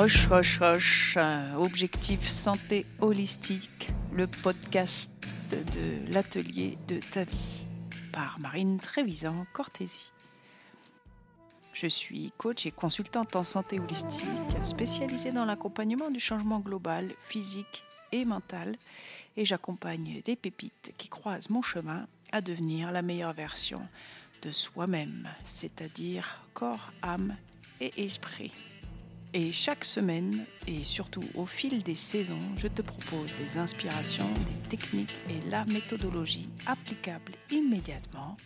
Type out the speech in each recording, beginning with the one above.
Roche, roche, roche, objectif santé holistique, le podcast de l'atelier de ta vie par Marine Trévisan Cortési. Je suis coach et consultante en santé holistique, spécialisée dans l'accompagnement du changement global, physique et mental, et j'accompagne des pépites qui croisent mon chemin à devenir la meilleure version de soi-même, c'est-à-dire corps, âme et esprit. Et chaque semaine, et surtout au fil des saisons, je te propose des inspirations, des techniques et la méthodologie applicable immédiatement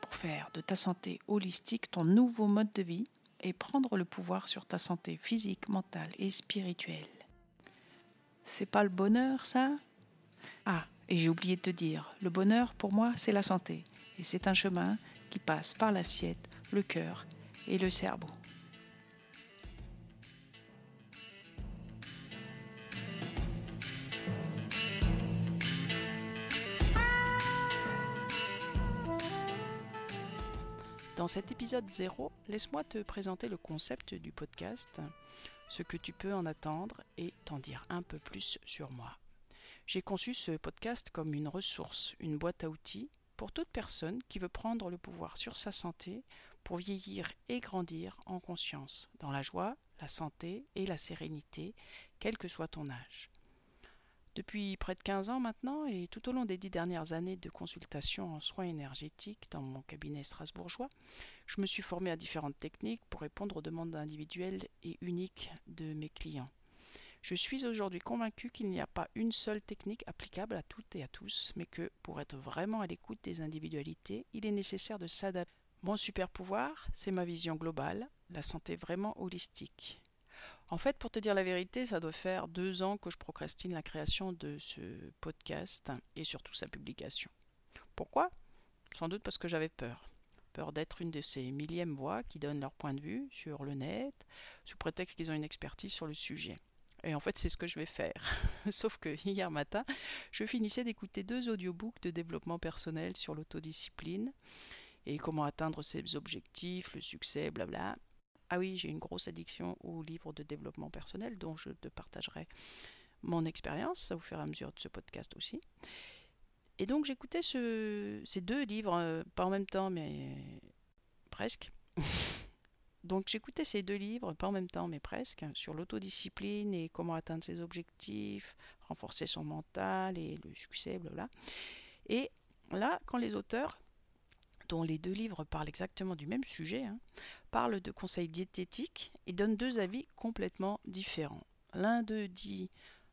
pour faire de ta santé holistique ton nouveau mode de vie et prendre le pouvoir sur ta santé physique, mentale et spirituelle. C'est pas le bonheur, ça? Ah, et j'ai oublié de te dire, le bonheur pour moi, c'est la santé. Et c'est un chemin qui passe par l'assiette, le cœur et le cerveau. Dans cet épisode 0, laisse-moi te présenter le concept du podcast, ce que tu peux en attendre et t'en dire un peu plus sur moi. J'ai conçu ce podcast comme une ressource, une boîte à outils pour toute personne qui veut prendre le pouvoir sur sa santé pour vieillir et grandir en conscience, dans la joie, la santé et la sérénité, quel que soit ton âge. Depuis près de 15 ans maintenant, et tout au long des dix dernières années de consultation en soins énergétiques dans mon cabinet strasbourgeois, je me suis formé à différentes techniques pour répondre aux demandes individuelles et uniques de mes clients. Je suis aujourd'hui convaincu qu'il n'y a pas une seule technique applicable à toutes et à tous, mais que pour être vraiment à l'écoute des individualités, il est nécessaire de s'adapter. Mon super pouvoir, c'est ma vision globale, la santé vraiment holistique. En fait, pour te dire la vérité, ça doit faire deux ans que je procrastine la création de ce podcast et surtout sa publication. Pourquoi? Sans doute parce que j'avais peur. Peur d'être une de ces millièmes voix qui donnent leur point de vue sur le net, sous prétexte qu'ils ont une expertise sur le sujet. Et en fait, c'est ce que je vais faire. Sauf que hier matin, je finissais d'écouter deux audiobooks de développement personnel sur l'autodiscipline et comment atteindre ses objectifs, le succès, blabla. Ah oui, j'ai une grosse addiction aux livres de développement personnel dont je te partagerai mon expérience au fur et à mesure de ce podcast aussi. Et donc j'écoutais ce, ces deux livres, euh, pas en même temps, mais presque. donc j'écoutais ces deux livres, pas en même temps, mais presque, sur l'autodiscipline et comment atteindre ses objectifs, renforcer son mental et le succès, blabla. Et là, quand les auteurs dont les deux livres parlent exactement du même sujet, hein, parlent de conseils diététiques et donnent deux avis complètement différents. L'un d'eux dit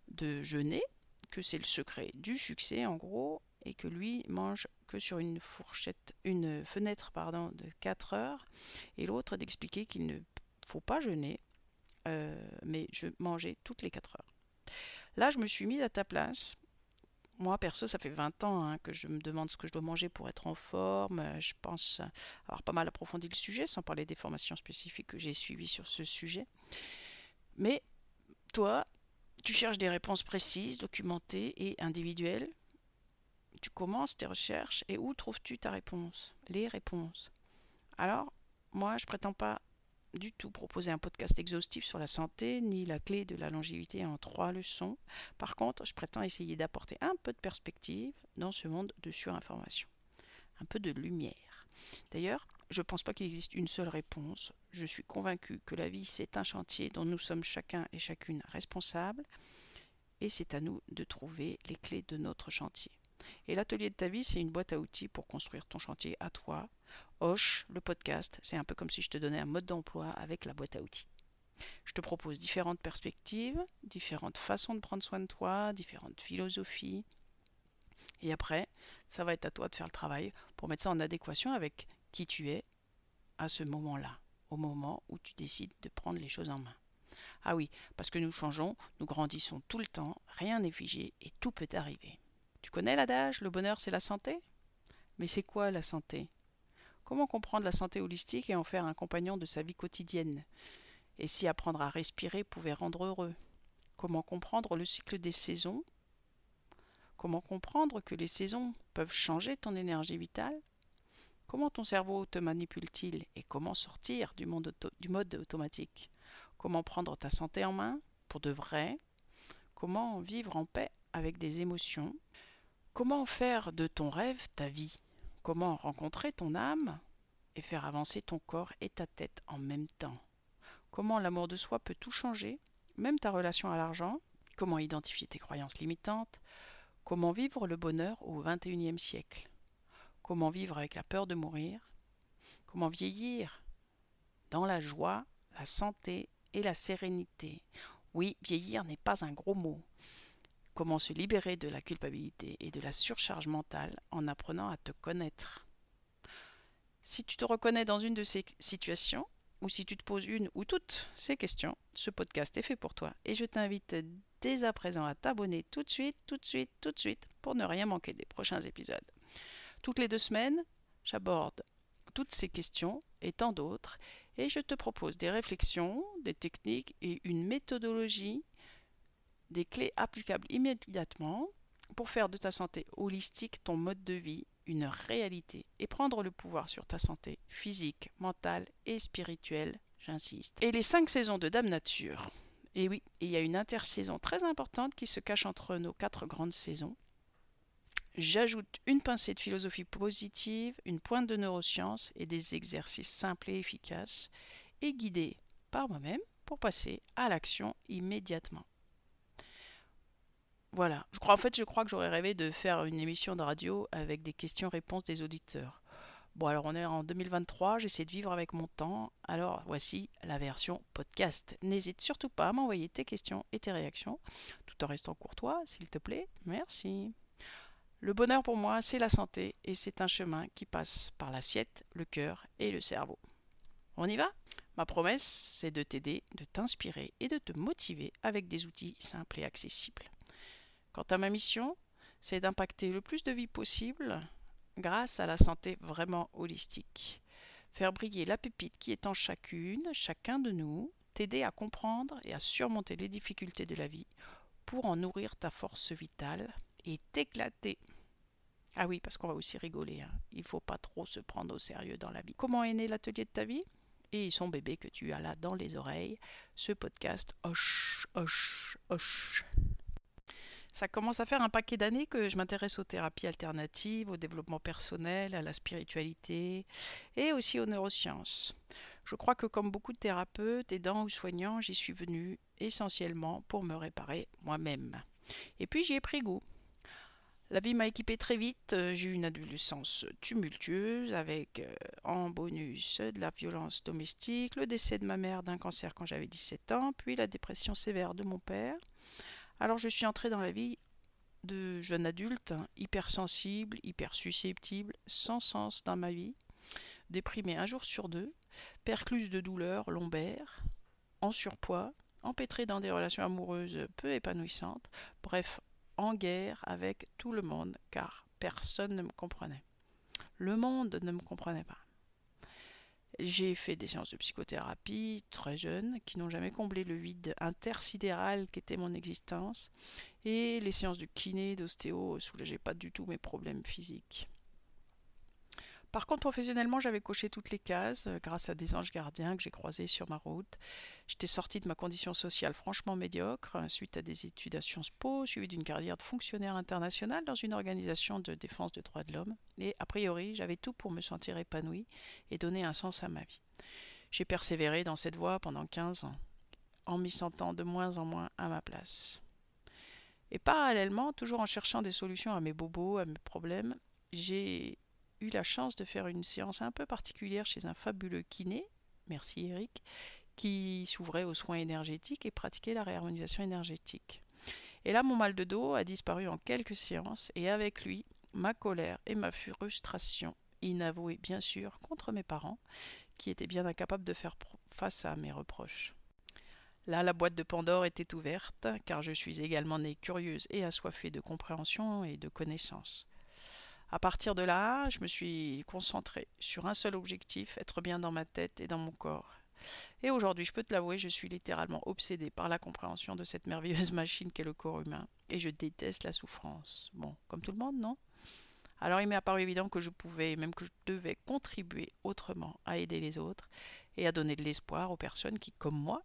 de jeûner, que c'est le secret du succès en gros, et que lui mange que sur une fourchette, une fenêtre pardon, de 4 heures, et l'autre d'expliquer qu'il ne faut pas jeûner, euh, mais je mangeais toutes les 4 heures. Là, je me suis mise à ta place moi, perso, ça fait 20 ans hein, que je me demande ce que je dois manger pour être en forme. Euh, je pense avoir pas mal approfondi le sujet, sans parler des formations spécifiques que j'ai suivies sur ce sujet. Mais toi, tu cherches des réponses précises, documentées et individuelles. Tu commences tes recherches et où trouves-tu ta réponse Les réponses? Alors, moi, je prétends pas du tout proposer un podcast exhaustif sur la santé, ni la clé de la longévité en trois leçons. Par contre, je prétends essayer d'apporter un peu de perspective dans ce monde de surinformation. Un peu de lumière. D'ailleurs, je ne pense pas qu'il existe une seule réponse. Je suis convaincu que la vie, c'est un chantier dont nous sommes chacun et chacune responsables. Et c'est à nous de trouver les clés de notre chantier. Et l'atelier de ta vie, c'est une boîte à outils pour construire ton chantier à toi, Hoche, le podcast, c'est un peu comme si je te donnais un mode d'emploi avec la boîte à outils. Je te propose différentes perspectives, différentes façons de prendre soin de toi, différentes philosophies. Et après, ça va être à toi de faire le travail pour mettre ça en adéquation avec qui tu es à ce moment-là, au moment où tu décides de prendre les choses en main. Ah oui, parce que nous changeons, nous grandissons tout le temps, rien n'est figé et tout peut arriver. Tu connais l'adage, le bonheur c'est la santé? Mais c'est quoi la santé? Comment comprendre la santé holistique et en faire un compagnon de sa vie quotidienne? Et si apprendre à respirer pouvait rendre heureux? Comment comprendre le cycle des saisons? Comment comprendre que les saisons peuvent changer ton énergie vitale? Comment ton cerveau te manipule-t-il et comment sortir du, mode automatique? Comment prendre ta santé en main pour de vrai, comment vivre en paix avec des émotions, comment faire de ton rêve ta vie, comment rencontrer ton âme et faire avancer ton corps et ta tête en même temps, comment l'amour de soi peut tout changer, même ta relation à l'argent, comment identifier tes croyances limitantes, comment vivre le bonheur au XXIe siècle, comment vivre avec la peur de mourir, comment vieillir dans la joie, la santé et la sérénité. Oui, vieillir n'est pas un gros mot. Comment se libérer de la culpabilité et de la surcharge mentale en apprenant à te connaître. Si tu te reconnais dans une de ces situations, ou si tu te poses une ou toutes ces questions, ce podcast est fait pour toi et je t'invite dès à présent à t'abonner tout de suite, tout de suite, tout de suite pour ne rien manquer des prochains épisodes. Toutes les deux semaines, j'aborde toutes ces questions et tant d'autres et je te propose des réflexions, des techniques et une méthodologie, des clés applicables immédiatement pour faire de ta santé holistique ton mode de vie une réalité et prendre le pouvoir sur ta santé physique, mentale et spirituelle, j'insiste. Et les cinq saisons de Dame Nature. Et oui, il y a une intersaison très importante qui se cache entre nos quatre grandes saisons. J'ajoute une pincée de philosophie positive, une pointe de neurosciences et des exercices simples et efficaces, et guidés par moi-même pour passer à l'action immédiatement. Voilà, je crois en fait je crois que j'aurais rêvé de faire une émission de radio avec des questions-réponses des auditeurs. Bon alors on est en 2023, j'essaie de vivre avec mon temps, alors voici la version podcast. N'hésite surtout pas à m'envoyer tes questions et tes réactions, tout en restant courtois, s'il te plaît. Merci. Le bonheur pour moi, c'est la santé et c'est un chemin qui passe par l'assiette, le cœur et le cerveau. On y va? Ma promesse, c'est de t'aider, de t'inspirer et de te motiver avec des outils simples et accessibles. Quant à ma mission, c'est d'impacter le plus de vie possible grâce à la santé vraiment holistique. Faire briller la pépite qui est en chacune, chacun de nous, t'aider à comprendre et à surmonter les difficultés de la vie pour en nourrir ta force vitale et t'éclater. Ah oui, parce qu'on va aussi rigoler. Hein. Il faut pas trop se prendre au sérieux dans la vie. Comment est né l'atelier de ta vie? Et son bébé que tu as là dans les oreilles. Ce podcast, hoche, hoche, hoche. Ça commence à faire un paquet d'années que je m'intéresse aux thérapies alternatives, au développement personnel, à la spiritualité et aussi aux neurosciences. Je crois que comme beaucoup de thérapeutes, aidants ou soignants, j'y suis venu essentiellement pour me réparer moi-même. Et puis j'y ai pris goût. La vie m'a équipé très vite. Euh, j'ai eu une adolescence tumultueuse avec euh, en bonus de la violence domestique, le décès de ma mère d'un cancer quand j'avais 17 ans, puis la dépression sévère de mon père. Alors je suis entrée dans la vie de jeune adulte, hein, hypersensible, hyper susceptible, sans sens dans ma vie, déprimée un jour sur deux, percluse de douleurs lombaires, en surpoids, empêtrée dans des relations amoureuses peu épanouissantes, bref, en guerre avec tout le monde, car personne ne me comprenait. Le monde ne me comprenait pas. J'ai fait des séances de psychothérapie très jeunes qui n'ont jamais comblé le vide intersidéral qu'était mon existence, et les séances de kiné, d'ostéo soulageaient pas du tout mes problèmes physiques. Par contre, professionnellement, j'avais coché toutes les cases euh, grâce à des anges gardiens que j'ai croisés sur ma route. J'étais sortie de ma condition sociale franchement médiocre euh, suite à des études à Sciences Po, suivi d'une carrière de fonctionnaire international dans une organisation de défense des droits de l'homme. Et a priori, j'avais tout pour me sentir épanouie et donner un sens à ma vie. J'ai persévéré dans cette voie pendant 15 ans, en m'y sentant de moins en moins à ma place. Et parallèlement, toujours en cherchant des solutions à mes bobos, à mes problèmes, j'ai eu la chance de faire une séance un peu particulière chez un fabuleux kiné, merci Eric, qui s'ouvrait aux soins énergétiques et pratiquait la réharmonisation énergétique. Et là, mon mal de dos a disparu en quelques séances, et avec lui, ma colère et ma frustration, inavouée bien sûr, contre mes parents, qui étaient bien incapables de faire face à mes reproches. Là, la boîte de Pandore était ouverte, car je suis également née curieuse et assoiffée de compréhension et de connaissance. À partir de là, je me suis concentrée sur un seul objectif, être bien dans ma tête et dans mon corps. Et aujourd'hui, je peux te l'avouer, je suis littéralement obsédée par la compréhension de cette merveilleuse machine qu'est le corps humain. Et je déteste la souffrance. Bon, comme tout le monde, non? Alors il m'est apparu évident que je pouvais, même que je devais contribuer autrement à aider les autres et à donner de l'espoir aux personnes qui, comme moi,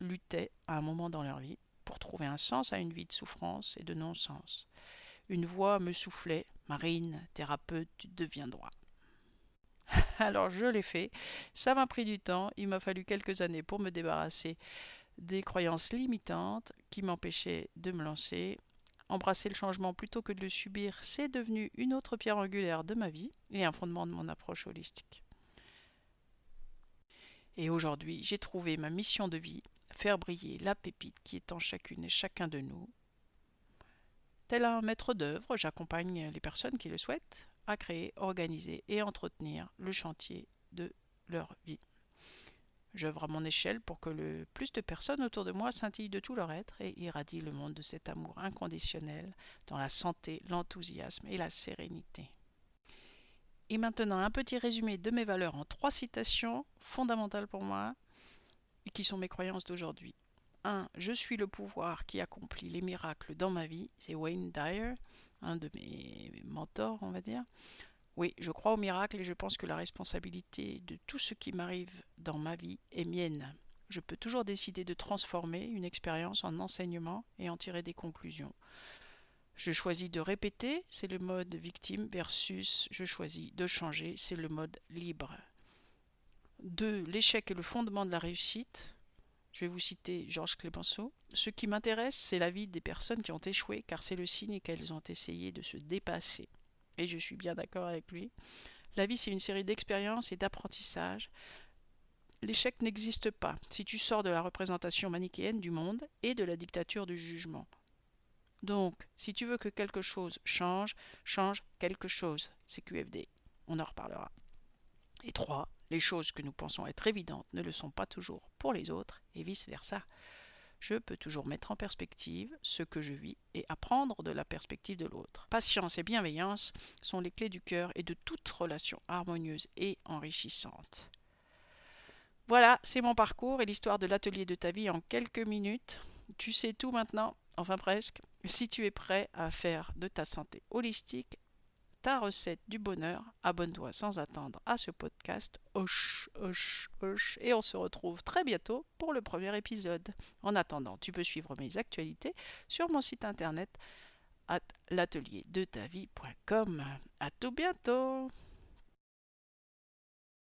luttaient à un moment dans leur vie pour trouver un sens à une vie de souffrance et de non-sens. Une voix me soufflait Marine, thérapeute, tu deviens droit. Alors je l'ai fait. Ça m'a pris du temps. Il m'a fallu quelques années pour me débarrasser des croyances limitantes qui m'empêchaient de me lancer. Embrasser le changement plutôt que de le subir, c'est devenu une autre pierre angulaire de ma vie et un fondement de mon approche holistique. Et aujourd'hui, j'ai trouvé ma mission de vie, faire briller la pépite qui est en chacune et chacun de nous. Tel un maître d'œuvre, j'accompagne les personnes qui le souhaitent à créer, organiser et entretenir le chantier de leur vie. J'œuvre à mon échelle pour que le plus de personnes autour de moi scintillent de tout leur être et irradient le monde de cet amour inconditionnel dans la santé, l'enthousiasme et la sérénité. Et maintenant, un petit résumé de mes valeurs en trois citations fondamentales pour moi et qui sont mes croyances d'aujourd'hui. 1. Je suis le pouvoir qui accomplit les miracles dans ma vie. C'est Wayne Dyer, un de mes mentors, on va dire. Oui, je crois aux miracles et je pense que la responsabilité de tout ce qui m'arrive dans ma vie est mienne. Je peux toujours décider de transformer une expérience en enseignement et en tirer des conclusions. Je choisis de répéter, c'est le mode victime, versus je choisis de changer, c'est le mode libre. 2. L'échec est le fondement de la réussite. Je vais vous citer Georges Clemenceau. Ce qui m'intéresse, c'est la vie des personnes qui ont échoué, car c'est le signe qu'elles ont essayé de se dépasser. Et je suis bien d'accord avec lui. La vie, c'est une série d'expériences et d'apprentissages. L'échec n'existe pas si tu sors de la représentation manichéenne du monde et de la dictature du jugement. Donc, si tu veux que quelque chose change, change quelque chose. C'est QFD. On en reparlera. Et 3. Les choses que nous pensons être évidentes ne le sont pas toujours pour les autres et vice-versa. Je peux toujours mettre en perspective ce que je vis et apprendre de la perspective de l'autre. Patience et bienveillance sont les clés du cœur et de toute relation harmonieuse et enrichissante. Voilà, c'est mon parcours et l'histoire de l'atelier de ta vie en quelques minutes. Tu sais tout maintenant, enfin presque. Si tu es prêt à faire de ta santé holistique ta recette du bonheur, abonne-toi sans attendre à ce podcast. Hoche, hoche, hoche. Et on se retrouve très bientôt pour le premier épisode. En attendant, tu peux suivre mes actualités sur mon site internet at l'atelier de ta vie.com. À tout bientôt!